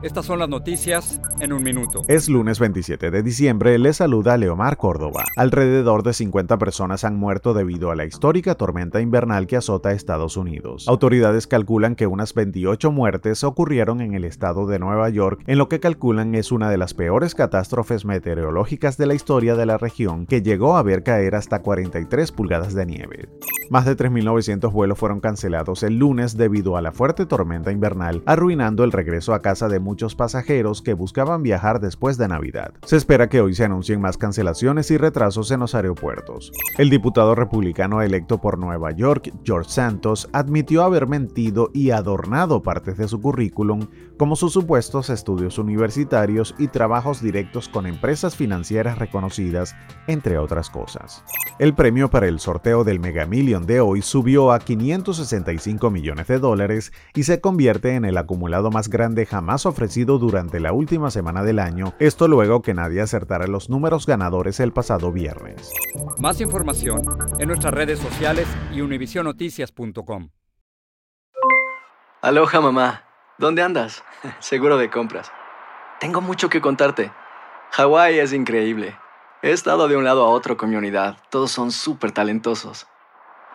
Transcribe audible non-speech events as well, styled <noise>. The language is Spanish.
Estas son las noticias en un minuto. Es lunes 27 de diciembre, le saluda Leomar Córdoba. Alrededor de 50 personas han muerto debido a la histórica tormenta invernal que azota Estados Unidos. Autoridades calculan que unas 28 muertes ocurrieron en el estado de Nueva York, en lo que calculan es una de las peores catástrofes meteorológicas de la historia de la región, que llegó a ver caer hasta 43 pulgadas de nieve. Más de 3.900 vuelos fueron cancelados el lunes debido a la fuerte tormenta invernal, arruinando el regreso a casa de muchos pasajeros que buscaban viajar después de Navidad. Se espera que hoy se anuncien más cancelaciones y retrasos en los aeropuertos. El diputado republicano electo por Nueva York, George Santos, admitió haber mentido y adornado partes de su currículum como sus supuestos estudios universitarios y trabajos directos con empresas financieras reconocidas, entre otras cosas. El premio para el sorteo del Mega Million de hoy subió a 565 millones de dólares y se convierte en el acumulado más grande jamás ofrecido ofrecido durante la última semana del año, esto luego que nadie acertara los números ganadores el pasado viernes. Más información en nuestras redes sociales y univisionoticias.com. Aloha mamá, ¿dónde andas? <laughs> Seguro de compras. Tengo mucho que contarte. Hawái es increíble. He estado de un lado a otro con mi unidad. Todos son súper talentosos.